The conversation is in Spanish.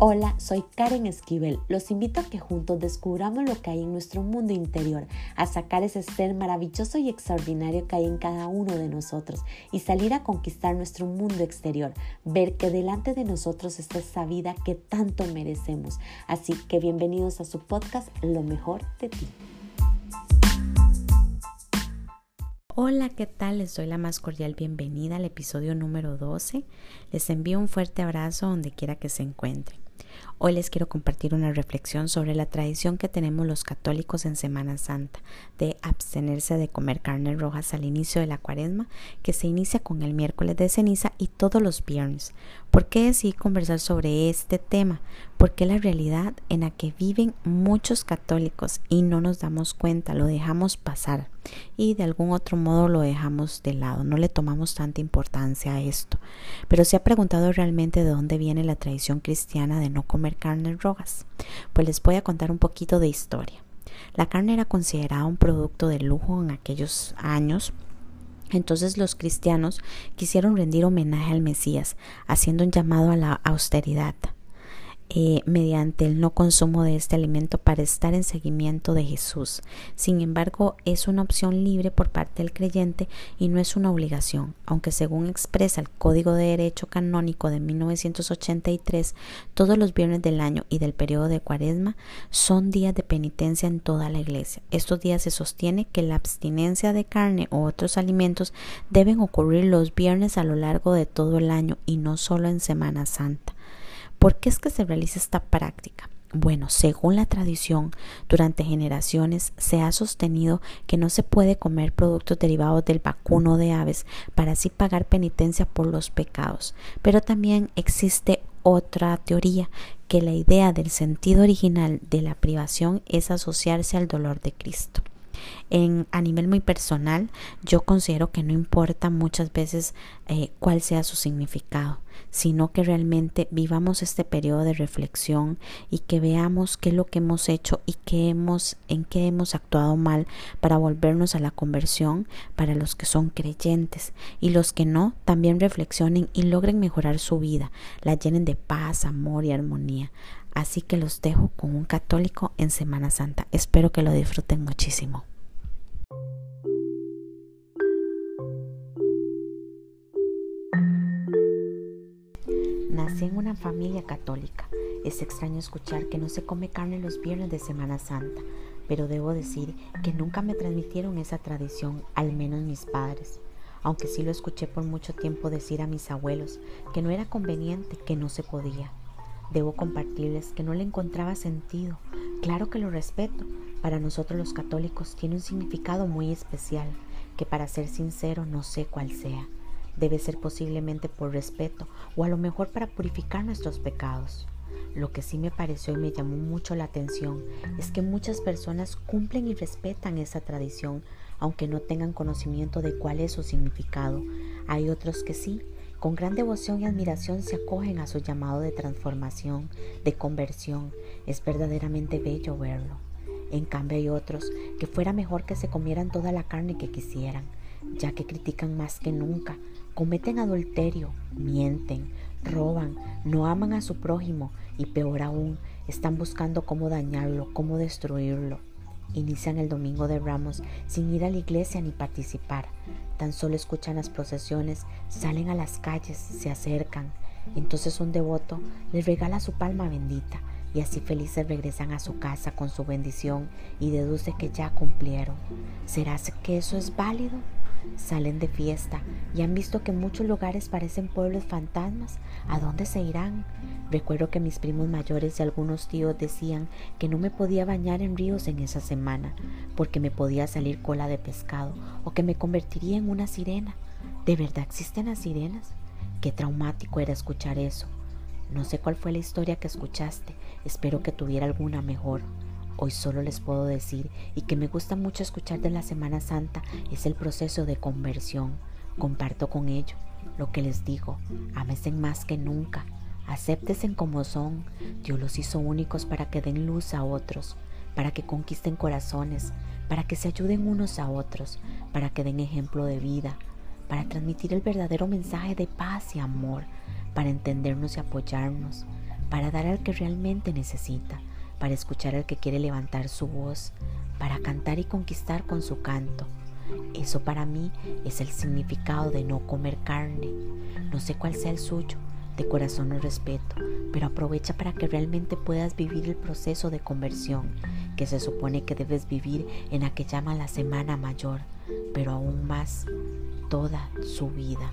Hola, soy Karen Esquivel. Los invito a que juntos descubramos lo que hay en nuestro mundo interior, a sacar ese ser maravilloso y extraordinario que hay en cada uno de nosotros y salir a conquistar nuestro mundo exterior, ver que delante de nosotros está esa vida que tanto merecemos. Así que bienvenidos a su podcast Lo mejor de ti. Hola, ¿qué tal? Les doy la más cordial bienvenida al episodio número 12. Les envío un fuerte abrazo donde quiera que se encuentren. Hoy les quiero compartir una reflexión sobre la tradición que tenemos los católicos en Semana Santa de abstenerse de comer carnes rojas al inicio de la cuaresma, que se inicia con el miércoles de ceniza y todos los viernes. ¿Por qué decidí conversar sobre este tema? Porque la realidad en la que viven muchos católicos y no nos damos cuenta, lo dejamos pasar y de algún otro modo lo dejamos de lado, no le tomamos tanta importancia a esto. Pero se ha preguntado realmente de dónde viene la tradición cristiana de no comer carnes rojas. Pues les voy a contar un poquito de historia. La carne era considerada un producto de lujo en aquellos años entonces los cristianos quisieron rendir homenaje al Mesías, haciendo un llamado a la austeridad. Eh, mediante el no consumo de este alimento para estar en seguimiento de Jesús. Sin embargo, es una opción libre por parte del creyente y no es una obligación, aunque según expresa el Código de Derecho Canónico de 1983, todos los viernes del año y del periodo de Cuaresma son días de penitencia en toda la iglesia. Estos días se sostiene que la abstinencia de carne o otros alimentos deben ocurrir los viernes a lo largo de todo el año y no solo en Semana Santa. ¿Por qué es que se realiza esta práctica? Bueno, según la tradición, durante generaciones se ha sostenido que no se puede comer productos derivados del vacuno de aves para así pagar penitencia por los pecados. Pero también existe otra teoría que la idea del sentido original de la privación es asociarse al dolor de Cristo. En, a nivel muy personal, yo considero que no importa muchas veces eh, cuál sea su significado, sino que realmente vivamos este periodo de reflexión y que veamos qué es lo que hemos hecho y qué hemos, en qué hemos actuado mal para volvernos a la conversión para los que son creyentes y los que no también reflexionen y logren mejorar su vida, la llenen de paz, amor y armonía. Así que los dejo con un católico en Semana Santa. Espero que lo disfruten muchísimo. Nací en una familia católica. Es extraño escuchar que no se come carne los viernes de Semana Santa, pero debo decir que nunca me transmitieron esa tradición, al menos mis padres aunque sí lo escuché por mucho tiempo decir a mis abuelos que no era conveniente, que no se podía. Debo compartirles que no le encontraba sentido. Claro que lo respeto. Para nosotros los católicos tiene un significado muy especial, que para ser sincero no sé cuál sea. Debe ser posiblemente por respeto o a lo mejor para purificar nuestros pecados. Lo que sí me pareció y me llamó mucho la atención es que muchas personas cumplen y respetan esa tradición, aunque no tengan conocimiento de cuál es su significado. Hay otros que sí, con gran devoción y admiración se acogen a su llamado de transformación, de conversión. Es verdaderamente bello verlo. En cambio hay otros que fuera mejor que se comieran toda la carne que quisieran, ya que critican más que nunca, cometen adulterio, mienten, roban, no aman a su prójimo y peor aún, están buscando cómo dañarlo, cómo destruirlo. Inician el domingo de Ramos sin ir a la iglesia ni participar. Tan solo escuchan las procesiones, salen a las calles, se acercan. Entonces un devoto les regala su palma bendita y así felices regresan a su casa con su bendición y deduce que ya cumplieron. ¿Será que eso es válido? Salen de fiesta y han visto que muchos lugares parecen pueblos fantasmas. ¿A dónde se irán? Recuerdo que mis primos mayores y algunos tíos decían que no me podía bañar en ríos en esa semana porque me podía salir cola de pescado o que me convertiría en una sirena. ¿De verdad existen las sirenas? Qué traumático era escuchar eso. No sé cuál fue la historia que escuchaste, espero que tuviera alguna mejor. Hoy solo les puedo decir, y que me gusta mucho escuchar de la Semana Santa, es el proceso de conversión. Comparto con ellos lo que les digo, amesen más que nunca, acéptesen como son. Dios los hizo únicos para que den luz a otros, para que conquisten corazones, para que se ayuden unos a otros, para que den ejemplo de vida, para transmitir el verdadero mensaje de paz y amor, para entendernos y apoyarnos para dar al que realmente necesita, para escuchar al que quiere levantar su voz, para cantar y conquistar con su canto. Eso para mí es el significado de no comer carne. No sé cuál sea el suyo, de corazón lo respeto, pero aprovecha para que realmente puedas vivir el proceso de conversión que se supone que debes vivir en la que llama la semana mayor, pero aún más toda su vida.